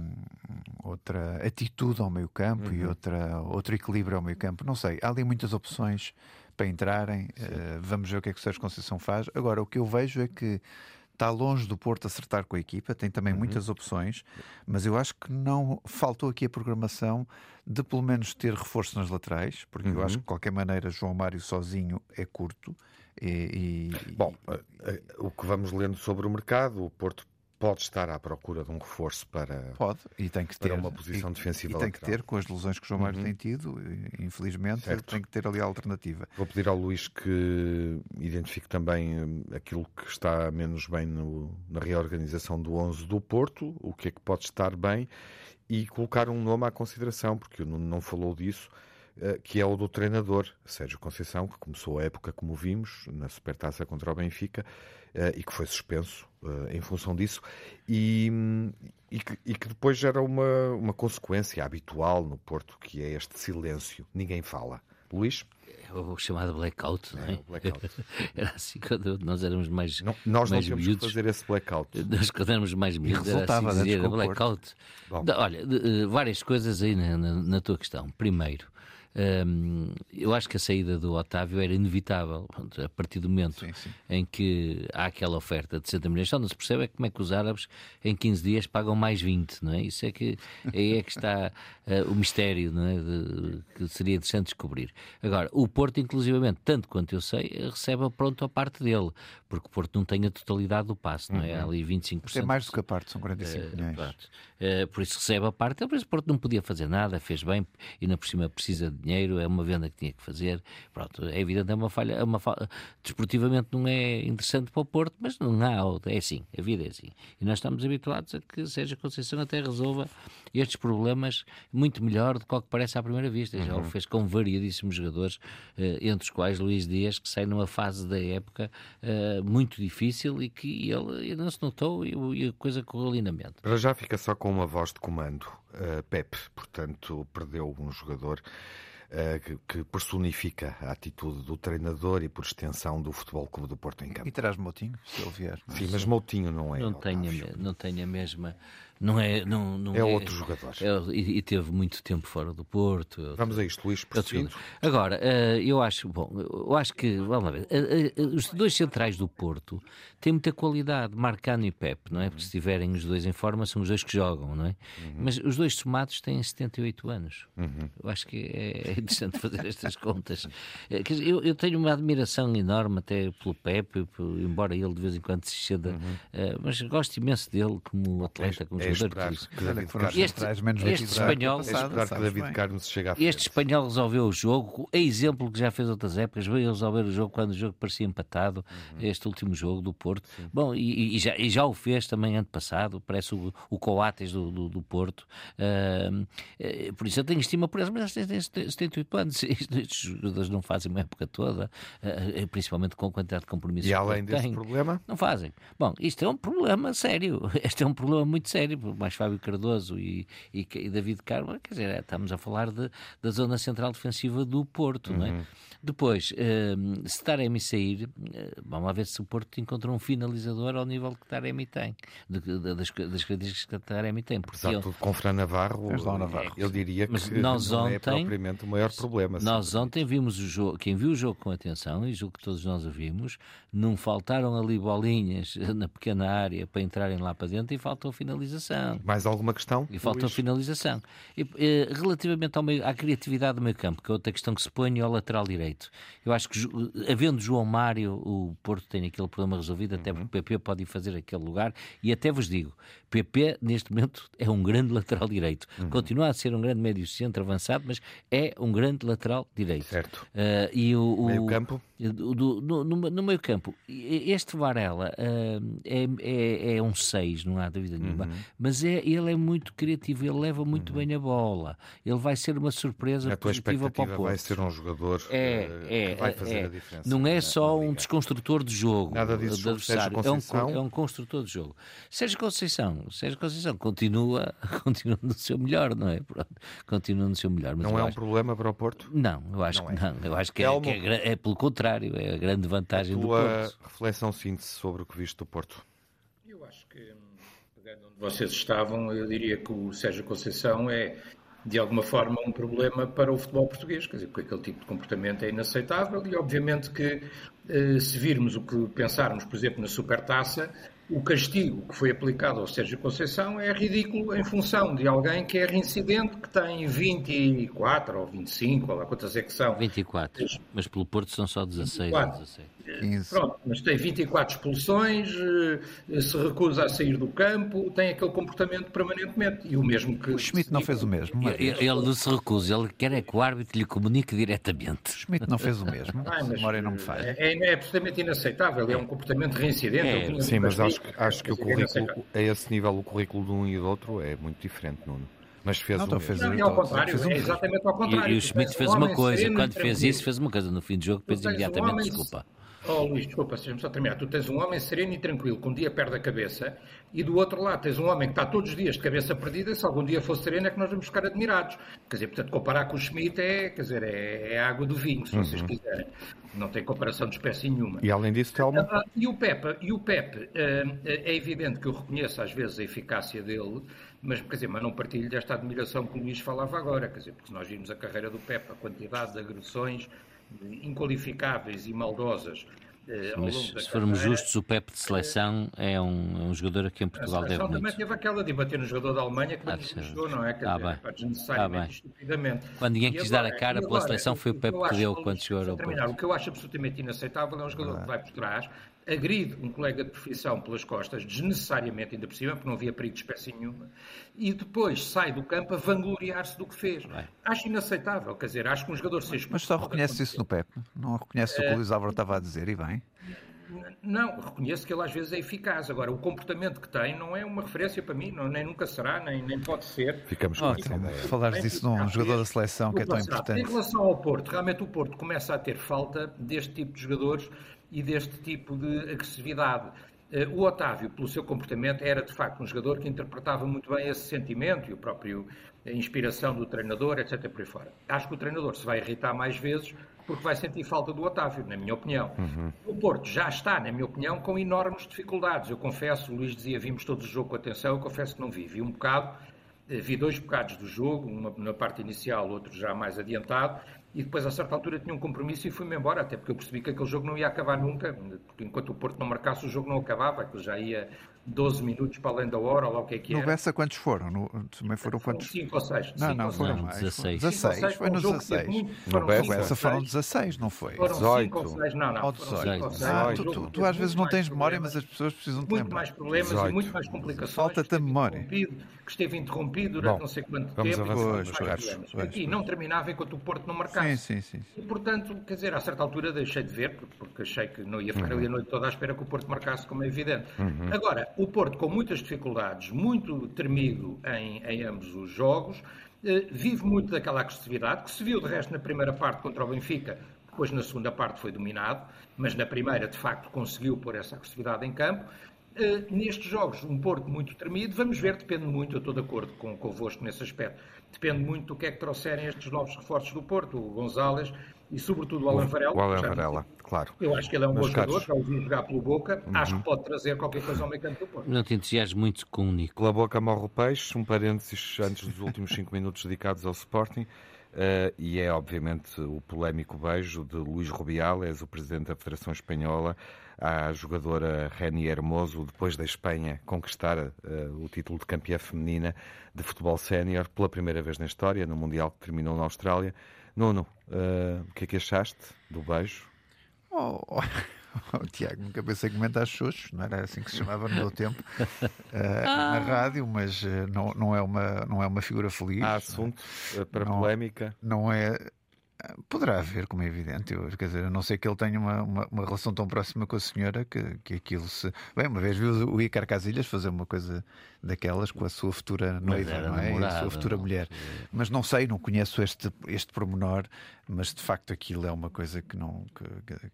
outra atitude ao meio-campo uhum. e outra, outro equilíbrio ao meio-campo. Não sei, há ali muitas opções para entrarem. Uh, vamos ver o que é que o Sérgio Conceição faz. Agora, o que eu vejo é que está longe do Porto acertar com a equipa, tem também uhum. muitas opções, mas eu acho que não faltou aqui a programação de pelo menos ter reforço nas laterais, porque uhum. eu acho uhum. que de qualquer maneira João Mário sozinho é curto. E, e Bom, e... Eh, eh, o que vamos lendo sobre o mercado, o Porto pode estar à procura de um reforço para, pode, e tem que ter, uma posição e, defensiva. E tem lateral. que ter, com as lesões que o João Mário uhum. tem tido, infelizmente, certo. tem que ter ali a alternativa. Vou pedir ao Luís que identifique também hum, aquilo que está menos bem no, na reorganização do 11 do Porto, o que é que pode estar bem, e colocar um nome à consideração, porque o Nuno não falou disso que é o do treinador Sérgio Conceição, que começou a época, como vimos, na Supertaça contra o Benfica, eh, e que foi suspenso eh, em função disso, e, e, que, e que depois gera uma, uma consequência habitual no Porto, que é este silêncio. Ninguém fala. Luís? É o chamado blackout, não é? é blackout. era assim quando nós éramos mais não, Nós mais não que fazer esse blackout. Nós quando éramos mais miúdos era assim dizer, blackout. Bom. Olha, várias coisas aí na, na, na tua questão. Primeiro, um, eu acho que a saída do Otávio era inevitável. A partir do momento sim, sim. em que há aquela oferta de 60 milhões, só não se percebe é como é que os árabes em 15 dias pagam mais 20, não é? Isso é que, aí é que está uh, o mistério, não é? De, que seria interessante descobrir. Agora, o Porto, inclusivamente, tanto quanto eu sei, recebe pronto a parte dele, porque o Porto não tem a totalidade do passe, não é? Há uhum. ali 25%. É mais do que a parte, são 45 uh, milhões. Uh, por isso recebe a parte, o Porto não podia fazer nada, fez bem, e na por cima precisa de dinheiro, é uma venda que tinha que fazer. Pronto, é evidente, é uma falha, é uma falha. Desportivamente não é interessante para o Porto, mas não há outra. É assim, a vida é assim. E nós estamos habituados a que seja Conceição até resolva estes problemas muito melhor do que o que parece à primeira vista. Uhum. Já o uhum. fez com variadíssimos jogadores, eh, entre os quais Luís Dias, que sai numa fase da época eh, muito difícil e que ele não se notou e a coisa correu lindamente. Para já fica só com uma voz de comando. Uh, Pepe, portanto, perdeu um jogador que, que, personifica a atitude do treinador e, por extensão, do Futebol Clube do Porto em campo. E traz Moutinho, se ele vier. Sim, mas Moutinho não é. Não tem, a, não tem a mesma não é, não, não é, é outro jogador. É, e, e, teve muito tempo fora do Porto. Vamos a isto, Luís, Agora, uh, eu acho, bom, eu acho que, vamos lá ver, uh, uh, os dois centrais do Porto têm muita qualidade, Marcano e Pepe, não é? Porque se tiverem os dois em forma, são os dois que jogam, não é? Uhum. Mas os dois somados têm 78 anos. Uhum. Eu acho que é, é interessante fazer estas contas. Eu, eu, tenho uma admiração enorme até pelo Pepe, embora ele de vez em quando se ceda, uhum. mas gosto imenso dele como atleta, como é esperar que David Carlos este, este espanhol, é esperar que David Carlos chegue à frente. Este espanhol resolveu o jogo, é exemplo que já fez outras épocas, veio resolver o jogo quando o jogo parecia empatado, uhum. este último jogo do Porto. Sim. Bom, e, e, já, e, já, o fez também ano passado, parece o, o Coates do, do, do Porto. Uh, por isso eu tenho estima por eles, mas eles têm 78 anos, estes jogadores não fazem uma época toda, uh, principalmente com a quantidade de compromissos E além desse problema? Não fazem. Bom, isto é um problema sério, este é um problema muito sério mais Fábio Cardoso e, e, e David Carmo, quer dizer, é, estamos a falar de, da zona central defensiva do Porto, uhum. não é? Uhum. Depois, uh, se Taremi sair, uh, vamos lá ver se o Porto encontra um finalizador ao nível que Taremi tem, de, de, das, das características que Taremi tem. Porque Exato, ele, com Fran Navarro, Navarro, eu diria que nós não ontem, é propriamente o maior problema. Nós ontem vimos o jogo, quem viu o jogo com atenção, e julgo que todos nós o vimos, não faltaram ali bolinhas na pequena área para entrarem lá para dentro e faltou finalização. Mais alguma questão? E faltou finalização. E, e, relativamente ao meio, à criatividade do meio campo, que é outra questão que se põe ao lateral direito. Eu acho que, havendo João Mário, o Porto tem aquele problema resolvido, até porque o PP pode ir fazer aquele lugar. E até vos digo, PP, neste momento, é um grande lateral direito. Uhum. Continua a ser um grande médio centro avançado, mas é um grande lateral direito. Certo. Uh, e o, o meio campo? Do, no, no, no, meio campo, este Varela uh, é, é, é, um 6, não há dúvida nenhuma, uhum. mas é, ele é muito criativo, ele leva muito uhum. bem a bola. Ele vai ser uma surpresa a positiva para o Porto. vai ser um jogador é, é, que vai fazer é, a diferença. Não é só um desconstrutor de jogo. Nada disso, adversário. É um, é um construtor de jogo. Sérgio Conceição Sérgio Conceição continua, continua no seu melhor, não é? Pronto, continua no seu melhor. não é um acho... problema para o Porto? Não, eu acho não que é. não. Eu acho que, é, que é, é, pelo contrário, é a grande vantagem a do Porto. reflexão síntese sobre o que viste do Porto? Eu acho que, pegando onde vocês estavam, eu diria que o Sérgio Conceição é de alguma forma um problema para o futebol português, quer dizer, porque aquele tipo de comportamento é inaceitável e obviamente que eh, se virmos o que pensarmos, por exemplo, na Supertaça, o castigo que foi aplicado ao Sérgio Conceição é ridículo em função de alguém que é reincidente, que tem 24 ou 25, ou lá quantas é que são. 24, mas pelo Porto são só 16 24. ou 16. 15. Pronto, mas tem 24 expulsões, eh, se recusa a sair do campo, tem aquele comportamento permanentemente. E o mesmo que. O Schmidt não fez o mesmo. Ele, ele não se recusa, ele quer é que o árbitro lhe comunique diretamente. O Schmidt não fez o mesmo. Ah, mas, memória não me faz. É, é, é absolutamente inaceitável, é um comportamento reincidente. É, sim, mas acho, acho que o currículo, a esse nível, o currículo de um e do outro é muito diferente, Nuno. Mas fez não, o fez não, é ao contrário, fez é exatamente ao contrário. E, e o Schmidt fez uma coisa, quando fez isso, fez uma coisa. No fim do jogo, fez imediatamente desculpa. Oh, Luís, desculpa, deixa-me só terminar. Tu tens um homem sereno e tranquilo, que um dia perde a cabeça, e do outro lado tens um homem que está todos os dias de cabeça perdida, se algum dia fosse sereno é que nós vamos ficar admirados. Quer dizer, portanto, comparar com o Schmidt é, quer dizer, é, é água do vinho, se uhum. vocês quiserem. Não tem comparação de espécie nenhuma. E além disso, Telmo? Ah, e o Pepe, e o Pepe eh, é evidente que eu reconheço às vezes a eficácia dele, mas, quer dizer, mas não partilho desta admiração que o Luís falava agora, quer dizer, porque se nós vimos a carreira do Pepe, a quantidade de agressões inqualificáveis e maldosas eh, Mas se formos justos, o Pepe de seleção é um, é um jogador a quem Portugal deve muito. também teve aquela de bater no jogador da Alemanha que ah, não não é? Quer ah, dizer, bem. desnecessariamente, ah, estupidamente. Quando ninguém quis dar a cara agora, pela seleção foi o Pepe que deu quando chegou ao aeroporto. O que eu acho absolutamente inaceitável é um jogador ah. que vai por trás, agride um colega de profissão pelas costas, desnecessariamente ainda por cima, porque não havia perigo de espécie nenhuma, e depois sai do campo a vangloriar-se do que fez. Bem. Acho inaceitável, quer dizer, acho que um jogador seja... Mas só reconhece isso no Pepe? Não reconhece o que o Luís Álvaro estava a dizer, e bem? Não, reconheço que ele às vezes é eficaz. Agora, o comportamento que tem não é uma referência para mim, não, nem nunca será, nem, nem pode ser. Ficamos com oh, então, Falares disso num jogador da seleção que é tão importante. Em relação ao Porto, realmente o Porto começa a ter falta deste tipo de jogadores e deste tipo de agressividade. Eh, o Otávio, pelo seu comportamento, era de facto um jogador que interpretava muito bem esse sentimento e o próprio a inspiração do treinador, etc. por aí fora. Acho que o treinador se vai irritar mais vezes porque vai sentir falta do Otávio, na minha opinião. Uhum. O Porto já está, na minha opinião, com enormes dificuldades. Eu confesso, o Luís dizia, vimos todos o jogo com atenção, eu confesso que não vi. Vi um bocado, eh, vi dois bocados do jogo, uma na parte inicial, outro já mais adiantado, e depois, a certa altura, tinha um compromisso e fui-me embora, até porque eu percebi que aquele jogo não ia acabar nunca, porque enquanto o Porto não marcasse, o jogo não acabava, aquilo já ia 12 minutos para além da hora, ou lá o que é que é. No Bessa, quantos foram? No, também foram quantos? 5 ou 6. Não, não, foram mais. 16. 16, foi nos 16. No Bessa foram 16, não foi? Foram 5 ou 6, não, não. Ou 18. Ah, tu, tu, às vezes não tens memória, mas as pessoas precisam de lembrar. Muito mais problemas 18. e muito mais complicações. Falta-te a memória. Que esteve interrompido durante Bom, não sei quanto tempo. Avançar, Aqui não terminava enquanto o Porto não marcasse. Sim, sim, sim. E, portanto, quer dizer, a certa altura deixei de ver, porque achei que não ia ficar ali a noite toda à espera que o Porto marcasse, como é evidente. Uhum. Agora, o Porto, com muitas dificuldades, muito tremido em, em ambos os jogos, eh, vive muito daquela agressividade, que se viu de resto na primeira parte contra o Benfica, depois na segunda parte foi dominado, mas na primeira, de facto, conseguiu pôr essa agressividade em campo. Uh, nestes jogos, um Porto muito tremido, vamos ver, depende muito, eu estou de acordo com, convosco nesse aspecto, depende muito do que é que trouxerem estes novos reforços do Porto, o Gonzalez e sobretudo o Alan Varela. O Alan Varela, claro. Eu acho que ele é um bom jogador, já ouvi jogar pelo Boca, uhum. acho que pode trazer qualquer coisa ao meio campo do Porto. Não te entusiasmo muito com o Nico. Pela boca morre o peixe, um parênteses antes dos últimos 5 minutos dedicados ao Sporting. Uh, e é obviamente o polémico beijo de Luís Rubiales, o presidente da Federação Espanhola, à jogadora Reni Hermoso, depois da Espanha conquistar uh, o título de campeã feminina de futebol sénior pela primeira vez na história, no Mundial que terminou na Austrália. Nuno, uh, o que é que achaste do beijo? Oh, oh, Tiago, nunca pensei que comentar xoxos, não era assim que se chamava no meu tempo uh, ah. na rádio, mas uh, não, não, é uma, não é uma figura feliz. Há assunto para não, polémica. Não é Poderá haver, como é evidente. Eu, quer dizer, a não sei que ele tenha uma, uma, uma, relação tão próxima com a senhora que, que aquilo se. Bem, uma vez viu o Icar Casilhas fazer uma coisa daquelas com a sua futura noiva, não é? Namorada, a sua futura mulher. Mas não sei, não conheço este, este pormenor, mas de facto aquilo é uma coisa que não. Que, que,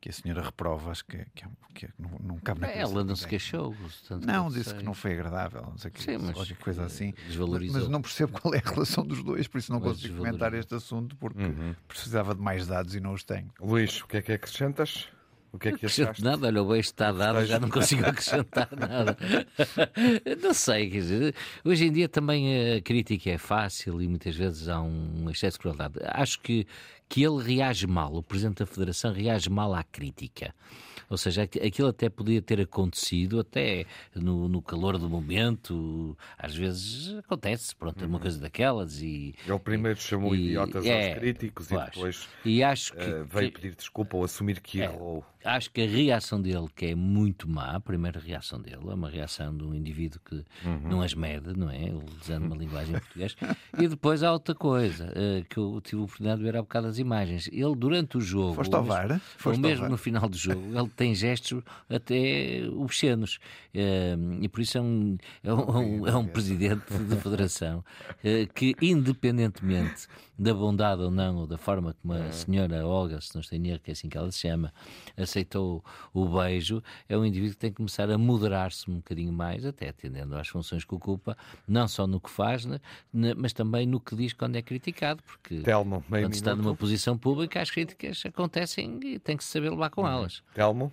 que a senhora reprova, acho que, que, que não, não cabe na cabeça. Ela não se queixou. Não, disse sei. que não foi agradável, não sei que, Sim, mas, qualquer coisa assim. Desvalorizou. Mas não percebo qual é a relação dos dois, por isso não mas consigo comentar este assunto, porque uhum. precisava de mais dados e não os tenho. Luís, o que é que acrescentas? O que é que achaste? Nada, olha, o beijo está dado, já não consigo acrescentar nada. não sei, quer dizer, hoje em dia também a crítica é fácil e muitas vezes há um excesso de crueldade. Acho que, que ele reage mal, o Presidente da Federação reage mal à crítica. Ou seja, aquilo até podia ter acontecido, até no, no calor do momento, às vezes acontece, pronto, é uma uhum. coisa daquelas. E, Ele primeiro e, chamou e, idiotas é, aos críticos e depois e acho que, uh, veio pedir desculpa ou assumir que é, errou. Acho que a reação dele, que é muito má, a primeira reação dele, é uma reação de um indivíduo que uhum. não as mede, não é? Usando uma linguagem portuguesa. E depois há outra coisa, uh, que eu tive a oportunidade de ver há bocado as imagens. Ele, durante o jogo. Foste ao VAR? Foste ou mesmo no final do jogo, ele tem gestos até obscenos. Uh, e por isso é um, é um, é um presidente da federação uh, que, independentemente da bondade ou não, ou da forma como a é. senhora Olga, se não estou em erro, que é assim que ela se chama, aceitou o beijo, é um indivíduo que tem que começar a moderar-se um bocadinho mais, até atendendo às funções que ocupa, não só no que faz, né, mas também no que diz quando é criticado, porque Telmo, quando minuto. está numa posição pública, as críticas acontecem e tem que saber levar com uhum. elas. Telmo?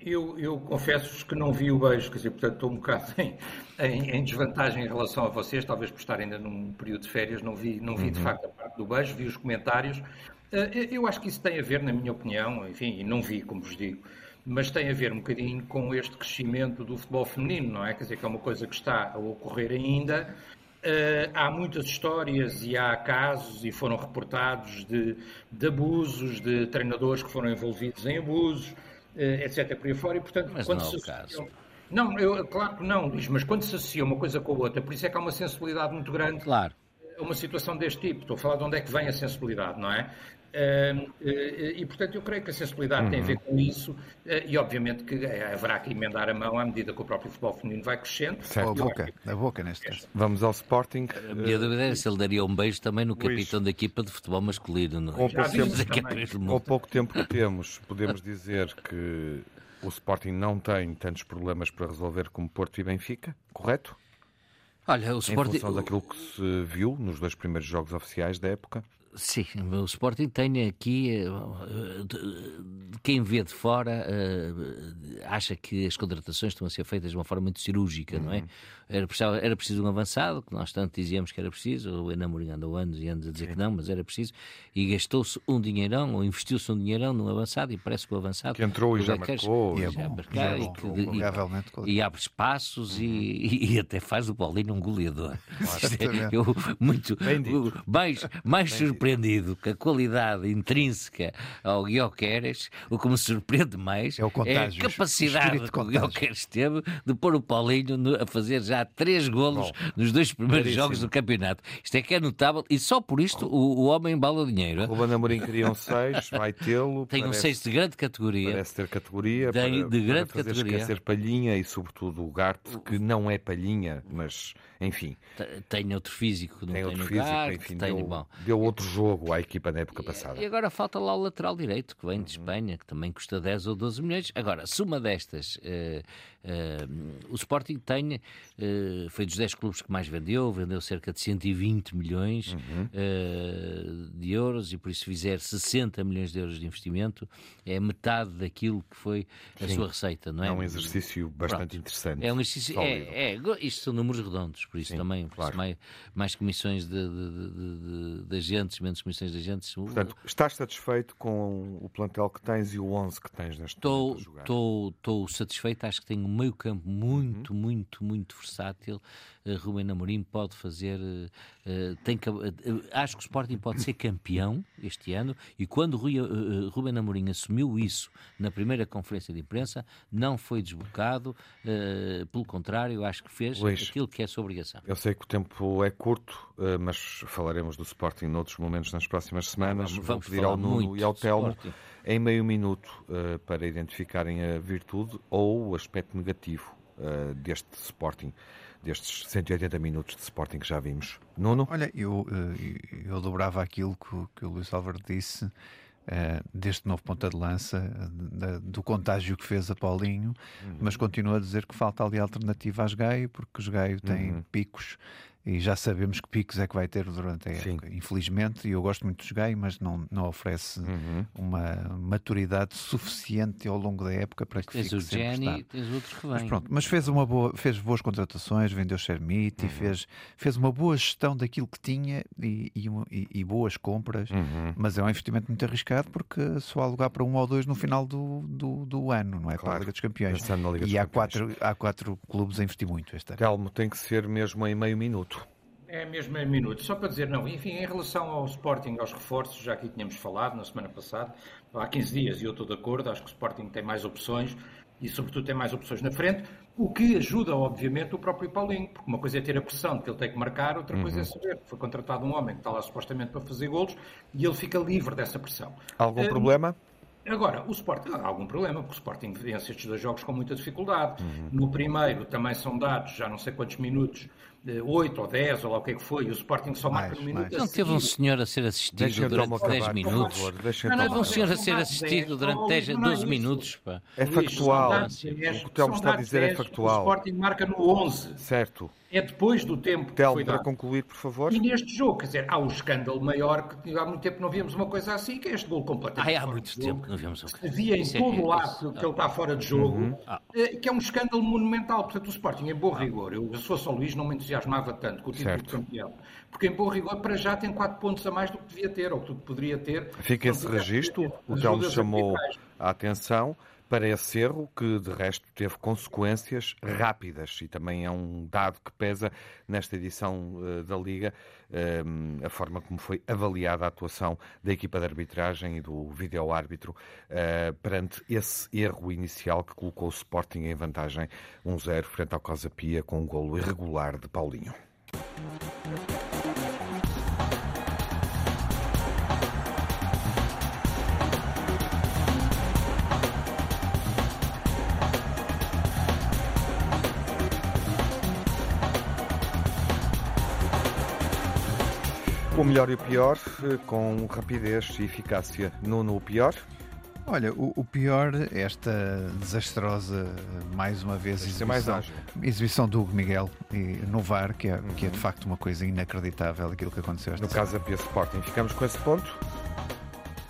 Eu, eu confesso-vos que não vi o beijo, quer dizer, portanto estou um bocado em, em, em, desvantagem em relação a vocês, talvez por estar ainda num período de férias, não vi, não vi uhum. de facto a parte do beijo, vi os comentários. Eh, eu acho que isso tem a ver, na minha opinião, enfim, e não vi, como vos digo, mas tem a ver um bocadinho com este crescimento do futebol feminino, não é? Quer dizer, que é uma coisa que está a ocorrer ainda. Uh, há muitas histórias e há casos, e foram reportados, de, de abusos, de treinadores que foram envolvidos em abusos. Eh, etc. por aí fora, e portanto, mas quando não é se caso. Não, eu, claro que não, Luís, mas quando se associa uma coisa com a outra, por isso é que há uma sensibilidade muito grande claro. uma situação deste tipo. Estou a falar de onde é que vem a sensibilidade, não é? Uh, e, portanto, eu creio que a sensibilidade uhum. tem a ver com isso uh, e, obviamente, que haverá que emendar a mão à medida que o próprio futebol feminino vai crescendo. Certo. A boca, a boca neste caso. Vamos ao Sporting. A minha dúvida é se ele daria um beijo também no capitão da equipa de futebol masculino. Não? É? Com, pouco tempo, com pouco tempo que temos, podemos dizer que o Sporting não tem tantos problemas para resolver como Porto e Benfica, correto? Olha, o Sporting... Em função daquilo que se viu nos dois primeiros jogos oficiais da época? Sim, o Sporting tem aqui. Eh, quem vê de fora eh, acha que as contratações estão a ser feitas de uma forma muito cirúrgica, uhum. não é? Uhum. Era preciso, era preciso um avançado, que nós tanto dizíamos que era preciso, o Enamorim andou anos e anos a dizer Sim. que não, mas era preciso, e gastou-se um dinheirão, ou investiu-se um dinheirão no avançado, e parece que o avançado. Que entrou e já marcou. E, é bom, já é e, e, e, abre espaços uhum. e, e, até faz o Paulinho um goleador. Eu, muito, mais, mais surpreendido com a qualidade intrínseca ao Guioqueres, o que me surpreende mais é, o contágio, é a capacidade que o Guioqueres teve de pôr o Paulinho a fazer já três golos Bom, nos dois primeiros jogos do campeonato. Isto é que é notável e só por isto o, o homem embala dinheiro. O Ruben Amorim queria um 6, vai tê-lo. Tem parece, um 6 de grande categoria. Parece ter categoria. Tem, para, de grande para fazer categoria. esquecer Palhinha e sobretudo o Garte, que não é Palhinha, mas enfim. Tem outro físico que não tem, tem outro físico, Garte, enfim, tem, deu, bom. deu outro jogo à equipa na época passada. E agora falta lá o lateral direito, que vem de uhum. Espanha, que também custa 10 ou 12 milhões. Agora, se uma destas uh, uh, o Sporting tem, uh, foi dos 10 clubes que mais vendeu, vendeu cerca de 120 milhões uhum. de euros e por isso fizer 60 milhões de euros de investimento, é metade daquilo que foi a Sim. sua receita, não é? É um exercício bastante Pronto. interessante. É um exercício, é, é, isto são números redondos, por isso Sim, também, claro. mais, mais comissões de, de, de, de, agentes, menos comissões de agentes. Portanto, estás satisfeito com o plantel que tens e o 11 que tens neste estou, momento? Estou satisfeito, acho que tenho meio campo muito, uhum. muito, muito versátil. Uh, Rubén Amorim pode fazer. Uh, tem, uh, acho que o Sporting pode ser campeão este ano e quando Rui, uh, Rubén Amorim assumiu isso na primeira conferência de imprensa, não foi desbocado. pelo contrário, acho que fez Luís, aquilo que é sua obrigação. Eu sei que o tempo é curto, mas falaremos do Sporting noutros momentos nas próximas semanas. Vamos, Vou pedir ao Nuno e ao Telmo em meio minuto uh, para identificarem a virtude ou o aspecto negativo uh, deste Sporting, destes 180 minutos de Sporting que já vimos. Nuno? Olha, eu, eh, eu dobrava aquilo que, que o Luís Álvaro disse. Uh, deste novo ponta de lança, do contágio que fez a Paulinho, uhum. mas continuo a dizer que falta ali alternativa às Gaio, porque os Gaio têm uhum. picos e já sabemos que picos é que vai ter durante a época. Sim. Infelizmente, e eu gosto muito de jogar, mas não, não oferece uhum. uma maturidade suficiente ao longo da época para que tens fique o Jenny, tens outros que vêm. Mas pronto, mas fez uma boa, fez boas contratações, vendeu Shermite uhum. e fez, fez uma boa gestão daquilo que tinha e, e, e boas compras, uhum. mas é um investimento muito arriscado porque só há lugar para um ou dois no final do, do, do ano, não é? Claro. Para a Liga dos Campeões. Liga dos e há, Campeões. Quatro, há quatro clubes a investir muito este ano. Telmo, tem que ser mesmo em meio minuto. É mesmo em minutos. Só para dizer, não, enfim, em relação ao Sporting, aos reforços, já aqui tínhamos falado na semana passada, há 15 dias, e eu estou de acordo, acho que o Sporting tem mais opções e, sobretudo, tem mais opções na frente, o que ajuda, obviamente, o próprio Paulinho, porque uma coisa é ter a pressão de que ele tem que marcar, outra uhum. coisa é saber que foi contratado um homem que está lá supostamente para fazer golos e ele fica livre dessa pressão. Algum uh, problema? Agora, o Sporting, há algum problema, porque o Sporting vence estes dois jogos com muita dificuldade. Uhum. No primeiro também são dados, já não sei quantos minutos, 8 ou 10 ou lá o que é que foi, e o Sporting só marca no minuto. Não teve um senhor a ser assistido deixa durante 10 minutos. Não, não teve um senhor a ser assistido durante 10, 12 minutos. Pá. É factual. O que o Telmo está a dizer é factual. O Sporting marca no 11. Certo é depois do tempo Telmo, que foi para concluir, por favor. E neste jogo, quer dizer, há um escândalo maior que há muito tempo não víamos uma coisa assim, que é este gol completamente ah, há muito tempo que não víamos uma coisa Havia em isso é todo é, lado que ele está fora de jogo, uhum. Eh, que é um escândalo monumental. Portanto, o Sporting, em bom rigor, eu, se fosse o Luís, não me entusiasmava tanto com o título certo. de campeão. Porque, em bom rigor, para já tem 4 pontos a mais do que devia ter, ou que poderia ter. Fica esse registro, o Telmo chamou a atenção para esse erro, que de resto teve consequências rápidas e também é um dado que pesa nesta edição uh, da Liga, uh, a forma como foi avaliada a atuação da equipa de arbitragem e do vídeo-árbitro uh, perante esse erro inicial que colocou o Sporting em vantagem 1-0 frente ao Casa Pia com um golo irregular de Paulinho. O melhor e o pior, com rapidez e eficácia. Nuno, o pior? Olha, o, o, pior, esta desastrosa, mais uma vez, exibição, exibição do Hugo Miguel e, no VAR, que é, uhum. que é de facto uma coisa inacreditável aquilo que aconteceu. No caso da Pia Sporting, ficamos com esse ponto?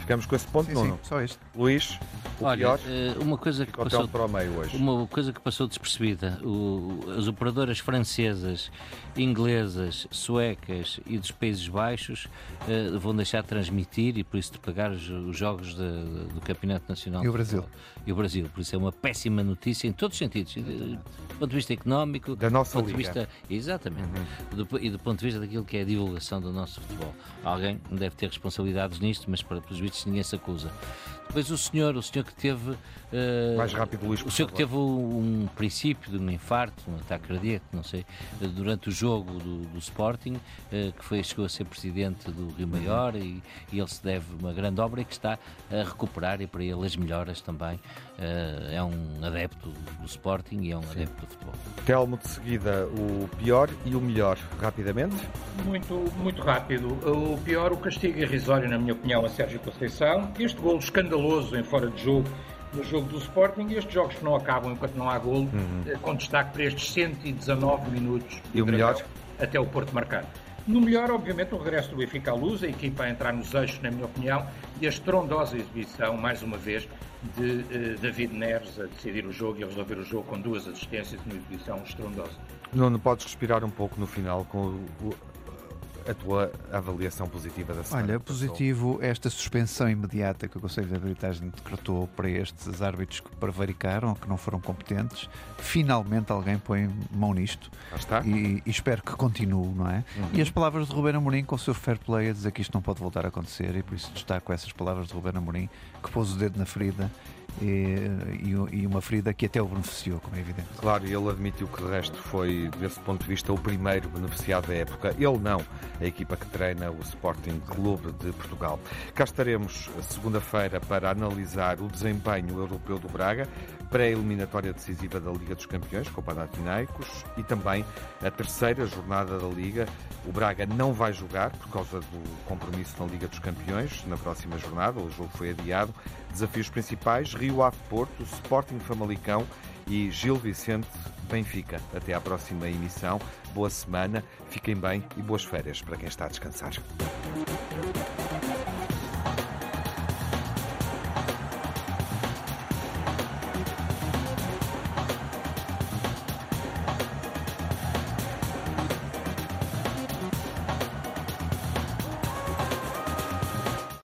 Ficamos com esse ponto, sim, Nuno? Sim, só este. Luís? O Olha, pior, eh, uma coisa que passou para o meio hoje. uma coisa que passou despercebida, o, as operadoras francesas, inglesas, suecas e dos Países Baixos uh, vão deixar de transmitir e por isso de pagar os, os jogos de, de, do Campeonato Nacional. E o Brasil? E o Brasil, por isso é uma péssima notícia em todos os sentidos, do ponto de vista económico, da nossa do ponto liga. de vista, exatamente, uhum. do, e do ponto de vista daquilo que é a divulgação do nosso futebol. Alguém deve ter responsabilidades nisto, mas para os vistos ninguém se acusa. Depois o senhor, o senhor que teve. Uh, Mais rápido, Luís, O senhor que teve um, princípio de um infarto, um ataque cardíaco, não sei, uh, durante o jogo do, do Sporting, uh, que foi, chegou a ser presidente do Rio Maior uhum. e, e, ele se deve uma grande obra e que está a recuperar e para ele as melhoras também. é um adepto do Sporting e é um Sim. adepto do futebol. Telmo, de seguida, o pior e o melhor, rapidamente? Muito, muito rápido. O pior, o castigo irrisório, na minha opinião, a Sérgio Conceição. Este golo escandaloso em fora de jogo no jogo do Sporting e estes jogos que não acabam enquanto não há golo, uhum. Eh, com destaque para estes 119 minutos e o melhor? até o Porto marcar. No melhor, obviamente, o regresso do Benfica à luz, a equipa a entrar nos eixos, na minha opinião, e a estrondosa exibição, mais uma vez, de uh, David Neres a decidir o jogo e a resolver o jogo com duas assistências, uma exibição estrondosa. Não, não podes respirar um pouco no final com o, a tua avaliação positiva da semana? Olha, positivo esta suspensão imediata que o Conselho de Arbitragem decretou para estes árbitros que prevaricaram, que não foram competentes. Finalmente alguém põe mão nisto. está. E, e espero que continue, não é? Uhum. E as palavras de Ruben Amorim com o seu fair play a dizer que isto não pode voltar a acontecer e por isso destaco essas palavras de Ruben Amorim que pôs o dedo na ferida e, e, uma ferida que até o beneficiou, como é evidente. Claro, ele admitiu que de resto foi, desse ponto de vista, o primeiro beneficiado da época. Ele não, a equipa que treina o Sporting Clube de Portugal. Cá estaremos segunda-feira para analisar o desempenho europeu do Braga, pré-eliminatória decisiva da Liga dos Campeões com o Panathinaikos e também a terceira jornada da Liga. O Braga não vai jogar por causa do compromisso na Liga dos Campeões na próxima jornada, o jogo foi adiado. Desafios principais: Rio Ave Porto, Sporting Famalicão e Gil Vicente Benfica. Até à próxima emissão. Boa semana, fiquem bem e boas férias para quem está a descansar.